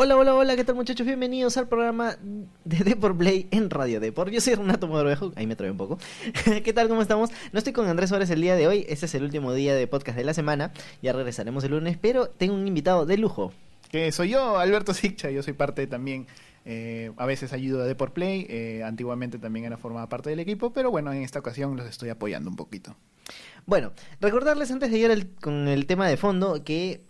Hola, hola, hola, ¿qué tal muchachos? Bienvenidos al programa de Deport Play en Radio Deport. Yo soy Renato Mogrovejo, ahí me trae un poco. ¿Qué tal, cómo estamos? No estoy con Andrés Suárez el día de hoy, este es el último día de podcast de la semana, ya regresaremos el lunes, pero tengo un invitado de lujo. Que soy yo, Alberto Siccha, yo soy parte también, eh, a veces ayudo a Deport Play, eh, antiguamente también era formada parte del equipo, pero bueno, en esta ocasión los estoy apoyando un poquito. Bueno, recordarles antes de ir al- con el tema de fondo que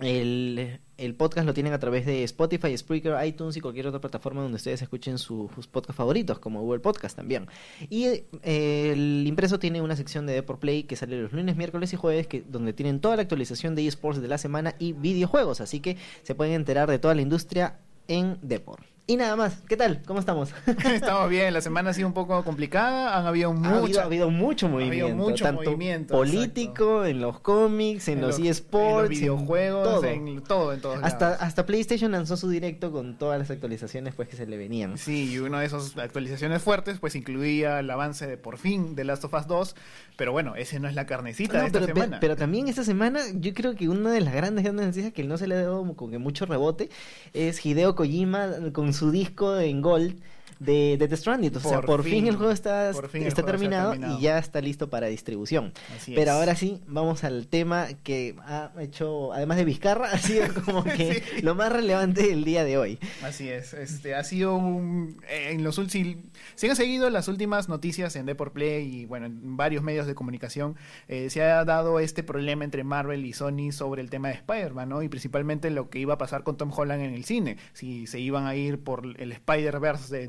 el, el podcast lo tienen a través de Spotify, Spreaker, iTunes y cualquier otra plataforma donde ustedes escuchen sus, sus podcasts favoritos, como Google Podcast también. Y eh, el impreso tiene una sección de Deport Play que sale los lunes, miércoles y jueves, que, donde tienen toda la actualización de esports de la semana y videojuegos. Así que se pueden enterar de toda la industria en Deport. Y nada más, ¿qué tal? ¿Cómo estamos? Estamos bien, la semana ha sido un poco complicada, han habido Ha habido, muchas... ha habido mucho ha habido movimiento, mucho tanto movimiento, político, en los cómics, en, los, eSports, en los videojuegos, todo. en todo, en todos Hasta, lados. hasta PlayStation lanzó su directo con todas las actualizaciones pues que se le venían. Sí, y una de esas actualizaciones fuertes pues incluía el avance de por fin de Last of Us 2, pero bueno, ese no es la carnecita No, de esta pero, semana. pero también esta semana yo creo que una de las grandes grandes noticias que no se le ha dado como que mucho rebote es Hideo Kojima con su disco en Gold de, de The Stranded. O sea, Por fin, fin, el juego está, el está juego se terminado, terminado. y ya está listo para distribución. Así Pero es. ahora sí, vamos al tema que ha hecho, además de Vizcarra, ha sido como que Sí. lo más relevante del día de hoy. Así es, este ha sido un, en los últimos si han seguido las últimas noticias en Deport Play y bueno, en varios medios de comunicación, eh, se ha dado este problema entre Marvel y Sony sobre el tema de Spider-Man, ¿no? Y principalmente lo que iba a pasar con Tom Holland en el cine, si se iban a ir por el Spider-Verse de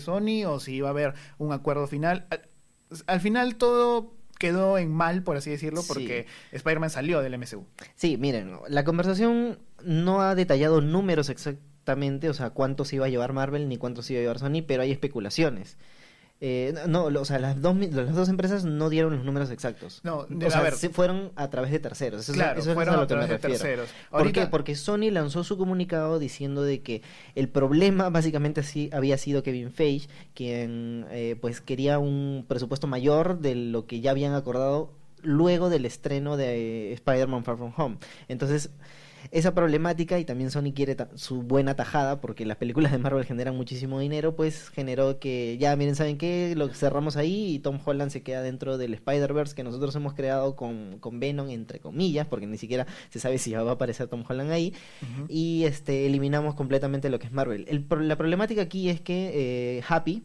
Sony o si iba a haber un acuerdo final. Al, al final todo quedó en mal, por así decirlo, Sí. porque Spider-Man salió del MCU. Sí, miren, la conversación no ha detallado números exactamente, o sea, cuánto se iba a llevar Marvel ni cuánto se iba a llevar Sony, pero hay especulaciones. Eh, no, o sea, las dos, las dos empresas no dieron los números exactos. No, de- o sea, a ver. se fueron a través de terceros. Eso es- Claro, eso es fueron a lo a que me través de refiero. terceros. ¿Por Ahorita- qué? Porque Sony lanzó su comunicado diciendo de que el problema básicamente así había sido Kevin Feige, quien eh, pues quería un presupuesto mayor de lo que ya habían acordado luego del estreno de eh, Spider-Man Far From Home. Entonces, esa problemática y también Sony quiere su buena tajada porque las películas de Marvel generan muchísimo dinero, pues generó que ya miren, ¿saben qué? Lo cerramos ahí y Tom Holland se queda dentro del Spider-Verse que nosotros hemos creado con, con Venom entre comillas, porque ni siquiera se sabe si va a aparecer Tom Holland ahí y este eliminamos completamente lo que es Marvel. El la problemática aquí es que eh, Happy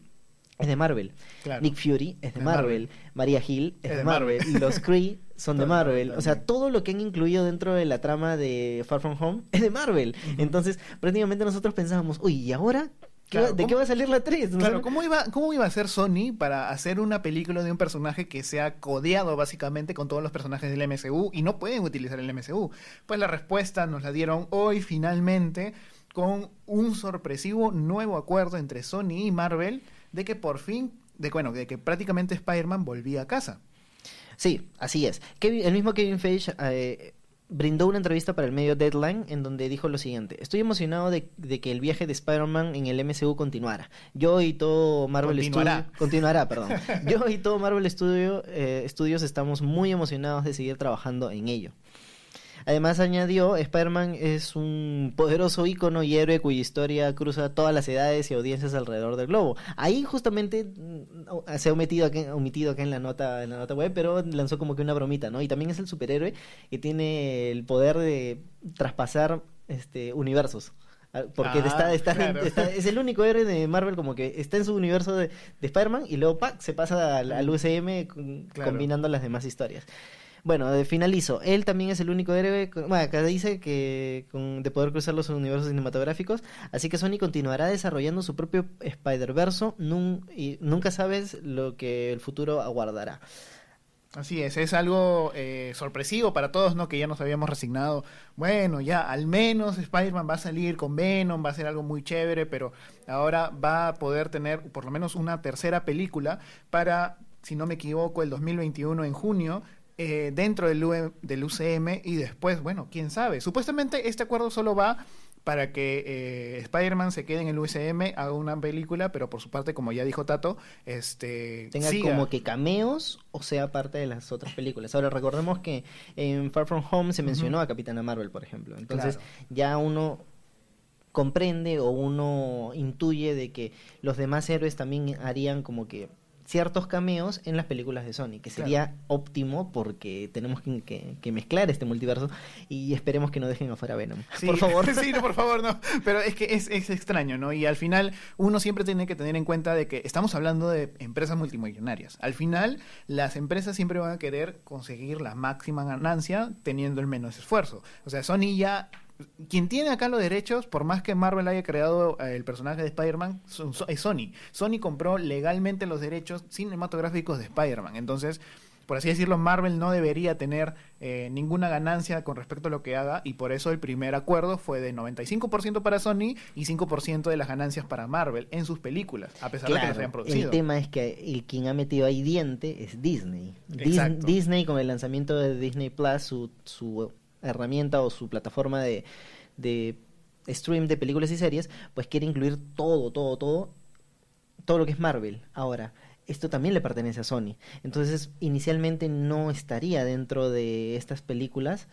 es de Marvel, Claro. Nick Fury es de De Marvel, María Hill es, Es de Marvel, Marvel. los Kree son de Marvel. Marvel O sea, todo lo que han incluido dentro de la trama de Far From Home es de Marvel. Entonces, prácticamente nosotros pensábamos, uy, ¿y ahora? ¿Qué Claro, va- ¿De qué ¿cómo- va a salir la 3? Claro, ¿cómo iba, ¿cómo iba a ser Sony para hacer una película de un personaje que se ha codeado básicamente con todos los personajes del MCU y no pueden utilizar el MCU? Pues la respuesta nos la dieron hoy finalmente con un sorpresivo nuevo acuerdo entre Sony y Marvel de que por fin, de, bueno, de que prácticamente Spider-Man volvía a casa. Sí, así es. Kevin- el mismo Kevin Feige eh, brindó una entrevista para el medio Deadline en donde dijo lo siguiente: Estoy emocionado de, de que el viaje de Spider-Man en el MCU continuara. Yo y todo Marvel Continuará. Perdón. Yo y todo Marvel Studio, eh, Studios estamos muy emocionados de seguir trabajando en ello. Además añadió, Spider-Man es un poderoso ícono y héroe cuya historia cruza todas las edades y audiencias alrededor del globo. Ahí justamente mm, se ha omitido acá, omitido acá en la nota en la nota web, pero lanzó como que una bromita, ¿no? Y también es el superhéroe que tiene el poder de traspasar este universos. Ah, Porque Ah, está, está- claro. está- es el único héroe de Marvel como que está en su universo de, de Spider-Man y luego ¡pac! se pasa al, al UCM Claro. combinando las demás historias. Bueno, finalizo. Él también es el único héroe, bueno, acá dice que con- de poder cruzar los universos cinematográficos, así que Sony continuará desarrollando su propio Spider-Verso nun- y nunca sabes lo que el futuro aguardará. Así es, es algo eh, sorpresivo para todos, ¿no? Que ya nos habíamos resignado. Bueno, ya al menos Spider-Man va a salir con Venom, va a ser algo muy chévere, pero ahora va a poder tener por lo menos una tercera película para, si no me equivoco, el 2021 en junio. Eh, dentro del, UE del UCM y después, bueno, quién sabe. Supuestamente este acuerdo solo va para que eh, Spider-Man se quede en el UCM, haga una película, pero por su parte, como ya dijo Tato, este Tenga siga. como que cameos o sea parte de las otras películas. Ahora recordemos que en Far From Home se mencionó a Capitana Marvel, por ejemplo. Entonces Claro. ya uno comprende o uno intuye de que los demás héroes también harían como que ciertos cameos en las películas de Sony, que sería óptimo porque tenemos que, que, mezclar este multiverso y esperemos que no dejen afuera Venom. por favor. sí, no, por favor, no. Pero es que es, es, extraño, ¿no? Y al final uno siempre tiene que tener en cuenta de que estamos hablando de empresas multimillonarias. Al final las empresas siempre van a querer conseguir la máxima ganancia teniendo el menos esfuerzo. O sea, Sony ya quien tiene acá los derechos, por más que Marvel haya creado eh, el personaje de Spider-Man, es Sony. Sony compró legalmente los derechos cinematográficos de Spider-Man. Entonces, por así decirlo, Marvel no debería tener eh, ninguna ganancia con respecto a lo que haga y por eso el primer acuerdo fue de 95% para Sony y 5% de las ganancias para Marvel en sus películas, a pesar de que las hayan producido. El tema es que el quien ha metido ahí diente es Disney. Disney con el lanzamiento de Disney Plus, su, su herramienta o su plataforma de, de stream de películas y series, pues quiere incluir todo, todo, todo, todo lo que es Marvel. Ahora, esto también le pertenece a Sony. Entonces, inicialmente no estaría dentro de estas películas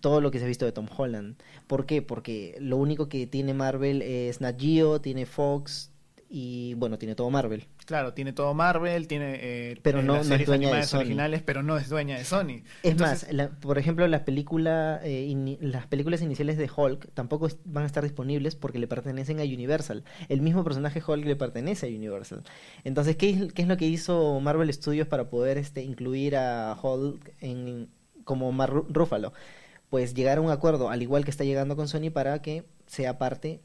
todo lo que se ha visto de Tom Holland. ¿Por qué? Porque lo único que tiene Marvel es Nat Geo, tiene Fox, y bueno, tiene todo Marvel. Claro, tiene todo Marvel, tiene eh, pero no, las series animadas originales, pero no es dueña de Sony. Es más, por ejemplo, las películas eh, las películas iniciales de Hulk tampoco van a estar disponibles porque le pertenecen a Universal. El mismo personaje Hulk le pertenece a Universal. Entonces, ¿qué es, qué es lo que hizo Marvel Studios para poder este incluir a Hulk en como Mar Ruffalo? Pues llegar a un acuerdo, al igual que está llegando con Sony, para que sea parte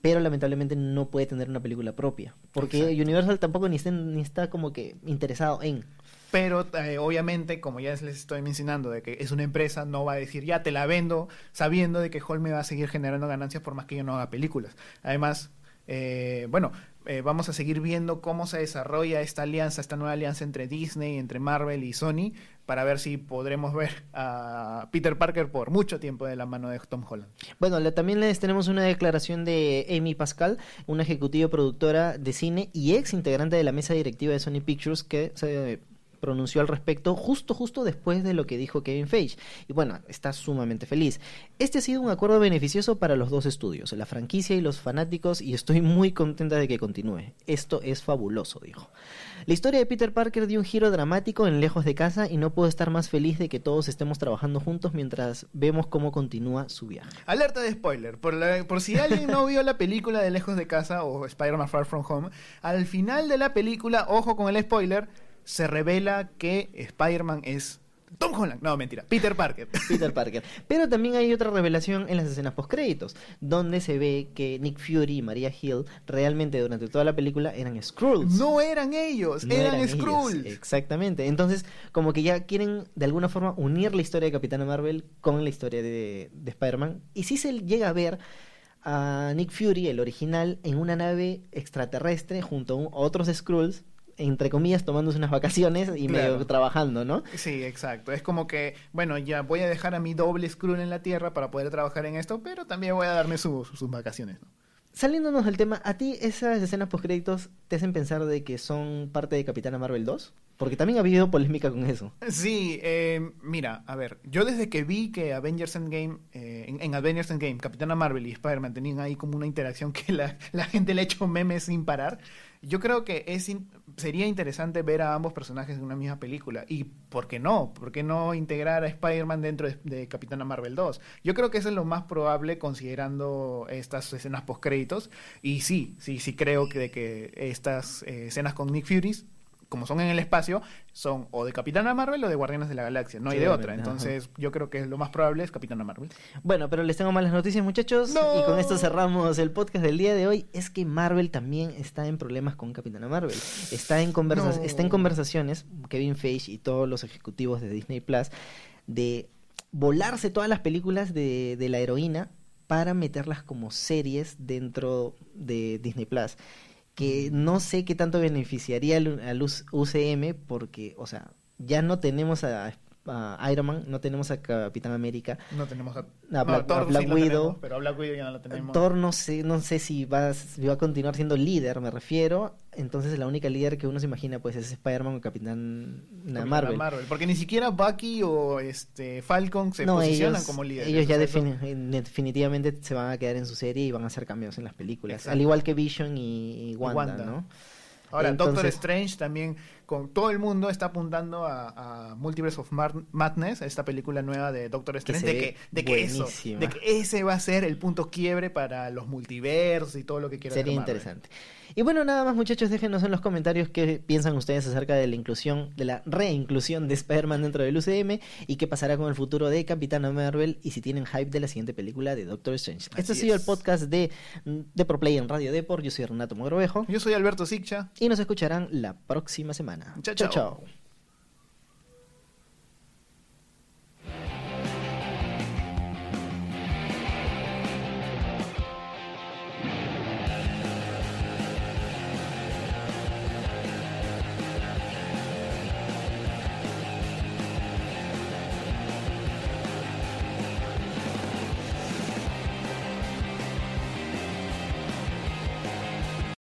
pero lamentablemente no puede tener una película propia, porque Universal tampoco ni está, ni está como que interesado en. Pero eh, obviamente, como ya les estoy mencionando, de que es una empresa, no va a decir ya te la vendo, sabiendo de que Hall me va a seguir generando ganancias por más que yo no haga películas. Además, eh, bueno, eh, vamos a seguir viendo cómo se desarrolla esta alianza, esta nueva alianza entre Disney, entre Marvel y Sony, para ver si podremos ver a Peter Parker por mucho tiempo de la mano de Tom Holland. Bueno, también les tenemos una declaración de Amy Pascal, una ejecutiva productora de cine y ex integrante de la mesa directiva de Sony Pictures, que se pronunció al respecto justo justo después de lo que dijo Kevin Feige. Y bueno, está sumamente feliz. Este ha sido un acuerdo beneficioso para los dos estudios, la franquicia y los fanáticos, y estoy muy contenta de que continúe. Esto es fabuloso, dijo. La historia de Peter Parker dio un giro dramático en Lejos de Casa y no puedo estar más feliz de que todos estemos trabajando juntos mientras vemos cómo continúa su viaje. Alerta de spoiler, por, por si alguien no vio la película de Lejos de Casa o Spider-Man Far From Home, al final de la película, ojo con el spoiler, se revela que Spider-Man es Tom Holland. No, mentira. Peter Parker. Peter Parker. Pero también hay otra revelación en las escenas post-créditos, donde se ve que Nick Fury y Maria Hill realmente durante toda la película eran Skrulls. No eran ellos, eran, Skrulls. Exactamente. Entonces, como que ya quieren de alguna forma unir la historia de Capitana Marvel con la historia de, de Spider-Man. Y si se llega a ver a Nick Fury, el original, en una nave extraterrestre junto a otros Skrulls entre comillas, tomándose unas vacaciones y medio trabajando, ¿no? Sí, exacto. Es como que, bueno, ya voy a dejar a mi doble Skrull en la Tierra para poder trabajar en esto, pero también voy a darme sus vacaciones, ¿no? Saliéndonos del tema, ¿a ti esas escenas post-créditos te hacen pensar de que son parte de Capitana Marvel 2? Porque también ha habido polémica con eso. Sí, eh, mira, a ver, yo desde que vi que Avengers Endgame, eh, en, en, Avengers Endgame, Capitana Marvel y Spider-Man tenían ahí como una interacción que la, la gente le ha hecho memes sin parar, yo creo que es sería interesante ver a ambos personajes en una misma película. ¿Y por qué no? ¿Por qué no integrar a Spider-Man dentro de, Capitana Marvel 2? Yo creo que eso es lo más probable considerando estas escenas post-créditos. Y sí, sí, sí creo que, de que estas eh, escenas con Nick Fury como son en el espacio, son o de Capitana Marvel o de Guardianes de la Galaxia. No hay de otra. Entonces, yo creo que lo más probable es Capitana Marvel. Bueno, pero les tengo malas noticias, muchachos. Y con esto cerramos el podcast del día de hoy. Es que Marvel también está en problemas con Capitana Marvel. Está en, está en conversaciones, Kevin Feige y todos los ejecutivos de Disney Plus, de volarse todas las películas de, de la heroína para meterlas como series dentro de Disney Plus que no sé qué tanto beneficiaría al, UCM porque, o sea, ya no tenemos a, Iron Man, no tenemos a Capitán América. No tenemos a, Black, Widow. pero a Black Widow ya no la tenemos. Thor no sé, no sé si va, va a continuar siendo líder, me refiero. Entonces la única líder que uno se imagina pues es Spider-Man o Capitán Capitana Marvel. Porque ni siquiera Bucky o este Falcon se no, posicionan ellos, como líderes. ellos ya eh, definitivamente se van a quedar en su serie y van a hacer cambios en las películas. Exacto. Al igual que Vision y, y Wanda, Wanda. ¿no? Ahora, Doctor Entonces- Strange también, con todo el mundo está apuntando a, a Multiverse of Madness, a esta película nueva de Doctor Strange, de que, de que eso, de que ese va a ser el punto quiebre para los multiversos y todo lo que quiera Sería interesante. Y bueno, nada más muchachos, déjenos en los comentarios qué piensan ustedes acerca de la inclusión, de la reinclusión de Spider-Man dentro del UCM y qué pasará con el futuro de Capitana Marvel y si tienen hype de la siguiente película de Doctor Strange. este ha Así sido el podcast de, de ProPlay en Radio Deport. Yo soy Renato Mogrovejo Yo soy Alberto Siccha. y nos escucharán la próxima semana. Chao, chao. chao. chao.